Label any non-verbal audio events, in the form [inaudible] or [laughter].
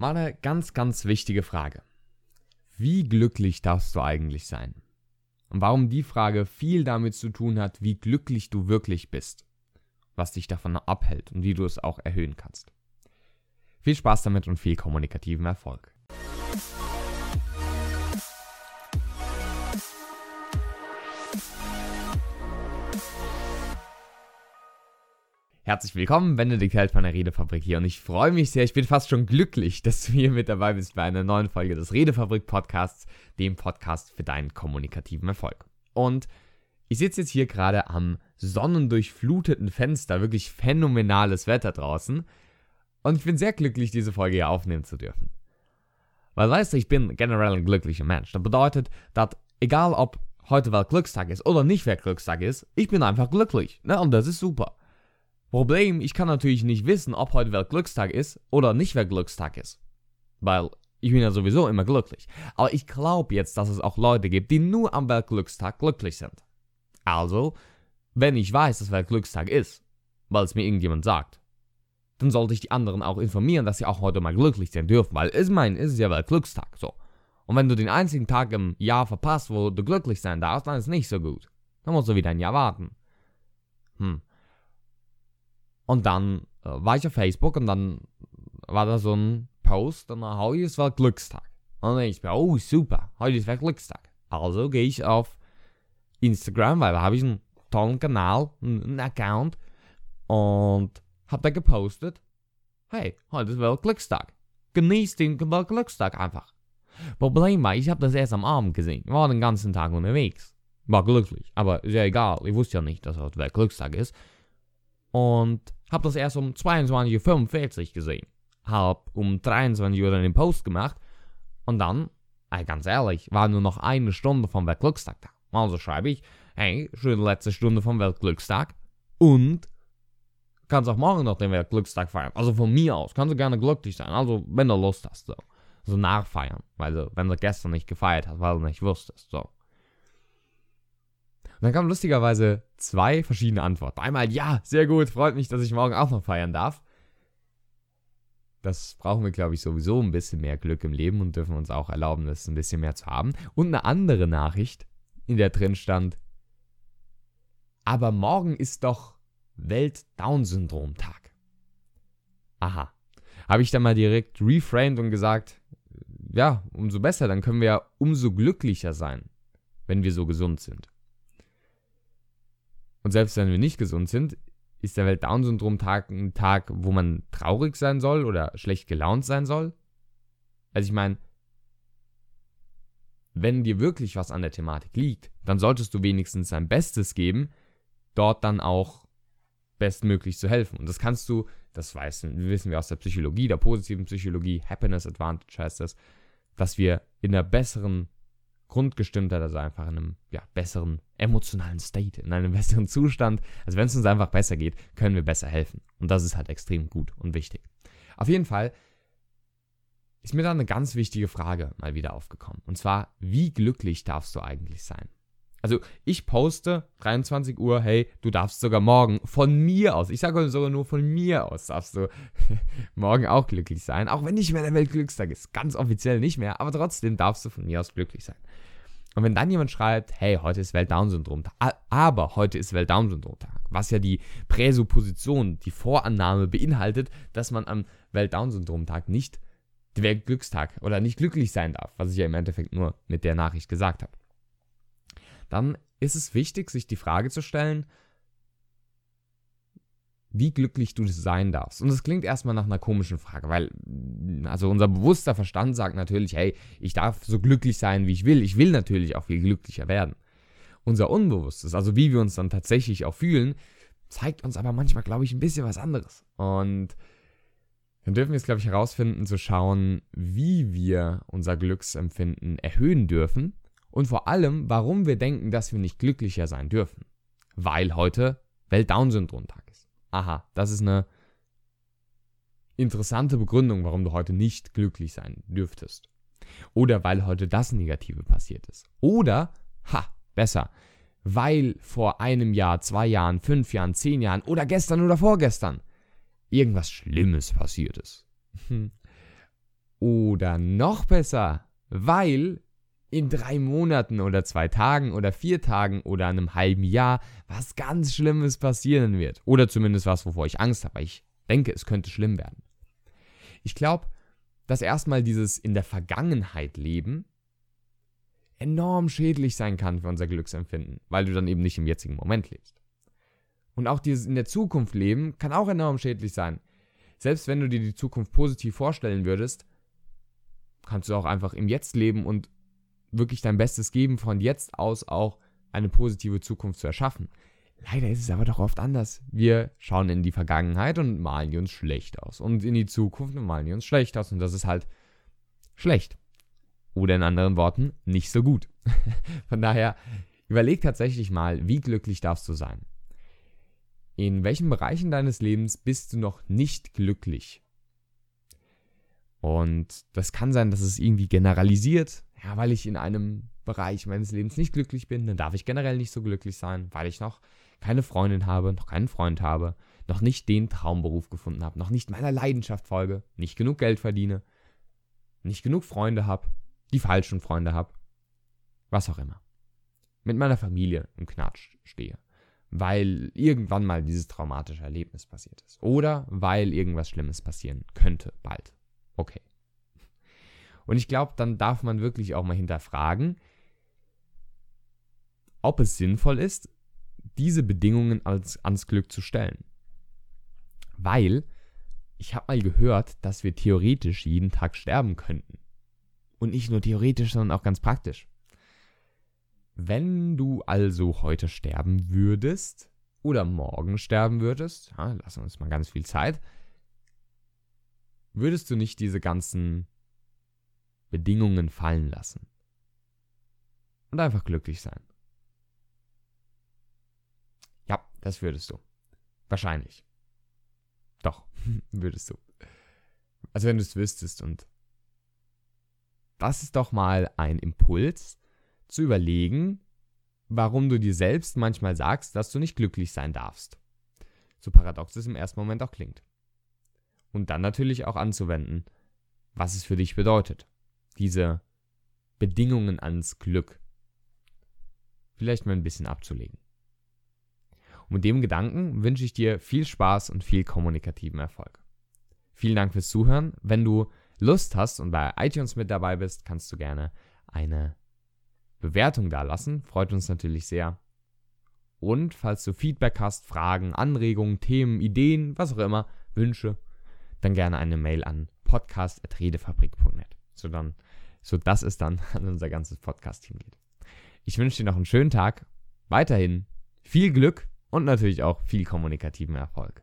Mal eine ganz, ganz wichtige Frage. Wie glücklich darfst du eigentlich sein? Und warum die Frage viel damit zu tun hat, wie glücklich du wirklich bist, was dich davon abhält und wie du es auch erhöhen kannst. Viel Spaß damit und viel kommunikativen Erfolg. Herzlich willkommen, Benedikt Held von der Redefabrik hier und ich freue mich sehr, ich bin fast schon glücklich, [laughs] dass du hier mit dabei bist bei einer neuen Folge des Redefabrik Podcasts, dem Podcast für deinen kommunikativen Erfolg. Und ich sitze jetzt hier gerade am sonnendurchfluteten Fenster, wirklich phänomenales Wetter draußen und ich bin sehr glücklich, diese Folge hier aufnehmen zu dürfen. Weil weißt du, ich bin generell ein glücklicher Mensch. Das bedeutet, dass egal ob heute Weltglückstag ist oder nicht Weltglückstag ist, ich bin einfach glücklich. Ne? Und das ist super. Problem, ich kann natürlich nicht wissen, ob heute Weltglückstag ist oder nicht Weltglückstag ist. Weil ich bin ja sowieso immer glücklich. Aber ich glaube jetzt, dass es auch Leute gibt, die nur am Weltglückstag glücklich sind. Also, wenn ich weiß, dass Weltglückstag ist, weil es mir irgendjemand sagt, dann sollte ich die anderen auch informieren, dass sie auch heute mal glücklich sein dürfen, weil ich meine, es ist ja Weltglückstag, so. Und wenn du den einzigen Tag im Jahr verpasst, wo du glücklich sein darfst, dann ist es nicht so gut. Dann musst du wieder ein Jahr warten. Hm. Und dann äh, war ich auf Facebook und dann war da so ein Post und dann heute ist war Glückstag. Und dann ich mir, oh super, heute ist Glückstag. Also gehe ich auf Instagram, weil da habe ich einen tollen Kanal, einen Account und habe da gepostet, hey, heute ist Weltglückstag. Genieß den Weltglückstag einfach. Problem war, ich habe das erst am Abend gesehen. War den ganzen Tag unterwegs. War glücklich, aber ist ja egal. Ich wusste ja nicht, dass heute Weltglückstag ist. Und hab das erst um 22.45 Uhr gesehen. Hab um 23 Uhr den Post gemacht. Und dann, ey, ganz ehrlich, war nur noch eine Stunde vom Weltglückstag da. Also schreibe ich, hey, schöne letzte Stunde vom Weltglückstag. Und kannst auch morgen noch den Weltglückstag feiern. Also von mir aus, kannst du gerne glücklich sein. Also, wenn du Lust hast, so. So nachfeiern. Weil du, wenn du gestern nicht gefeiert hast, weil du nicht wusstest, so. Und dann kamen lustigerweise zwei verschiedene Antworten. Einmal, ja, sehr gut, freut mich, dass ich morgen auch noch feiern darf. Das brauchen wir, glaube ich, sowieso ein bisschen mehr Glück im Leben und dürfen uns auch erlauben, das ein bisschen mehr zu haben. Und eine andere Nachricht, in der drin stand, aber morgen ist doch Welt-Down-Syndrom-Tag. Aha. Habe ich dann mal direkt reframed und gesagt, ja, umso besser, dann können wir ja umso glücklicher sein, wenn wir so gesund sind. Und selbst wenn wir nicht gesund sind, ist der Welt-Down-Syndrom-Tag ein Tag, wo man traurig sein soll oder schlecht gelaunt sein soll? Also ich meine, wenn dir wirklich was an der Thematik liegt, dann solltest du wenigstens dein Bestes geben, dort dann auch bestmöglich zu helfen. Und das kannst du, das weißen, wissen wir aus der Psychologie, der positiven Psychologie, Happiness Advantage heißt das, dass wir in einer besseren Grundgestimmtheit, also einfach in einem ja, besseren emotionalen State, in einem [laughs] besseren Zustand. Also wenn es uns einfach besser geht, können wir besser helfen. Und das ist halt extrem gut und wichtig. Auf jeden Fall ist mir da eine ganz wichtige Frage mal wieder aufgekommen. Und zwar, wie glücklich darfst du eigentlich sein? Also ich poste 23 Uhr, hey, du darfst sogar morgen von mir aus, ich sage sogar nur von mir aus, darfst du [laughs] morgen auch glücklich sein. Auch wenn nicht mehr der Weltglückstag ist, ganz offiziell nicht mehr, aber trotzdem darfst du von mir aus glücklich sein. Und wenn dann jemand schreibt, hey, heute ist Welt-Down-Syndrom-Tag, aber heute ist Welt-Down-Syndrom-Tag, was ja die Präsupposition, die Vorannahme beinhaltet, dass man am Welt-Down-Syndrom-Tag nicht der Weltglückstag oder nicht glücklich sein darf, was ich ja im Endeffekt nur mit der Nachricht gesagt habe dann ist es wichtig, sich die Frage zu stellen, wie glücklich du sein darfst. Und das klingt erstmal nach einer komischen Frage, weil, also unser bewusster Verstand sagt natürlich, hey, ich darf so glücklich sein, wie ich will. Ich will natürlich auch viel glücklicher werden. Unser Unbewusstes, also wie wir uns dann tatsächlich auch fühlen, zeigt uns aber manchmal, glaube ich, ein bisschen was anderes. Und dann dürfen wir es, glaube ich, herausfinden, zu schauen, wie wir unser Glücksempfinden erhöhen dürfen und vor allem, warum wir denken, dass wir nicht glücklicher sein dürfen. Weil heute Welt-Down-Syndrom-Tag ist. Aha, das ist eine interessante Begründung, warum du heute nicht glücklich sein dürftest. Oder weil heute das Negative passiert ist. Oder, ha, besser, weil vor einem Jahr, zwei Jahren, fünf Jahren, zehn Jahren oder gestern oder vorgestern irgendwas Schlimmes passiert ist. [laughs] Oder noch besser, weil in drei Monaten oder zwei Tagen oder vier Tagen oder einem halben Jahr was ganz Schlimmes passieren wird. Oder zumindest was, wovor ich Angst habe. Ich denke, es könnte schlimm werden. Ich glaube, dass erstmal dieses in der Vergangenheit leben enorm schädlich sein kann für unser Glücksempfinden, weil du dann eben nicht im jetzigen Moment lebst. Und auch dieses in der Zukunft leben kann auch enorm schädlich sein. Selbst wenn du dir die Zukunft positiv vorstellen würdest, kannst du auch einfach im Jetzt leben und wirklich dein Bestes geben, von jetzt aus auch eine positive Zukunft zu erschaffen. Leider ist es aber doch oft anders. Wir schauen in die Vergangenheit und malen die uns schlecht aus. Und in die Zukunft und malen die uns schlecht aus. Und das ist halt schlecht. Oder in anderen Worten, nicht so gut. [laughs] Von daher, überleg tatsächlich mal, wie glücklich darfst du sein? In welchen Bereichen deines Lebens bist du noch nicht glücklich? Und das kann sein, dass es irgendwie generalisiert. Ja, weil ich in einem Bereich meines Lebens nicht glücklich bin, dann darf ich generell nicht so glücklich sein, weil ich noch keine Freundin habe, noch keinen Freund habe, noch nicht den Traumberuf gefunden habe, noch nicht meiner Leidenschaft folge, nicht genug Geld verdiene, nicht genug Freunde habe, die falschen Freunde habe, was auch immer. Mit meiner Familie im Knatsch stehe, weil irgendwann mal dieses traumatische Erlebnis passiert ist oder weil irgendwas Schlimmes passieren könnte bald. Okay. Und ich glaube, dann darf man wirklich auch mal hinterfragen, ob es sinnvoll ist, diese Bedingungen als, ans Glück zu stellen. Weil ich habe mal gehört, dass wir theoretisch jeden Tag sterben könnten. Und nicht nur theoretisch, sondern auch ganz praktisch. Wenn du also heute sterben würdest oder morgen sterben würdest, ja, lassen wir uns mal ganz viel Zeit, würdest du nicht diese ganzen Bedingungen fallen lassen. Und einfach glücklich sein. Ja, das würdest du. Wahrscheinlich. Doch, [laughs] würdest du. Also wenn du es wüsstest und das ist doch mal ein Impuls, zu überlegen, warum du dir selbst manchmal sagst, dass du nicht glücklich sein darfst. So paradox es im ersten Moment auch klingt. Und dann natürlich auch anzuwenden, was es für dich bedeutet. Diese Bedingungen ans Glück. Vielleicht mal ein bisschen abzulegen. Und mit dem Gedanken wünsche ich dir viel Spaß und viel kommunikativen Erfolg. Vielen Dank fürs Zuhören. Wenn du Lust hast und bei iTunes mit dabei bist, kannst du gerne eine Bewertung da lassen. Freut uns natürlich sehr. Und falls du Feedback hast, Fragen, Anregungen, Themen, Ideen, was auch immer, Wünsche, dann gerne eine Mail an podcast.redefabrik.net, so dann, sodass es dann an unser ganzes Podcast-Team geht. Ich wünsche dir noch einen schönen Tag, weiterhin viel Glück und natürlich auch viel kommunikativen Erfolg.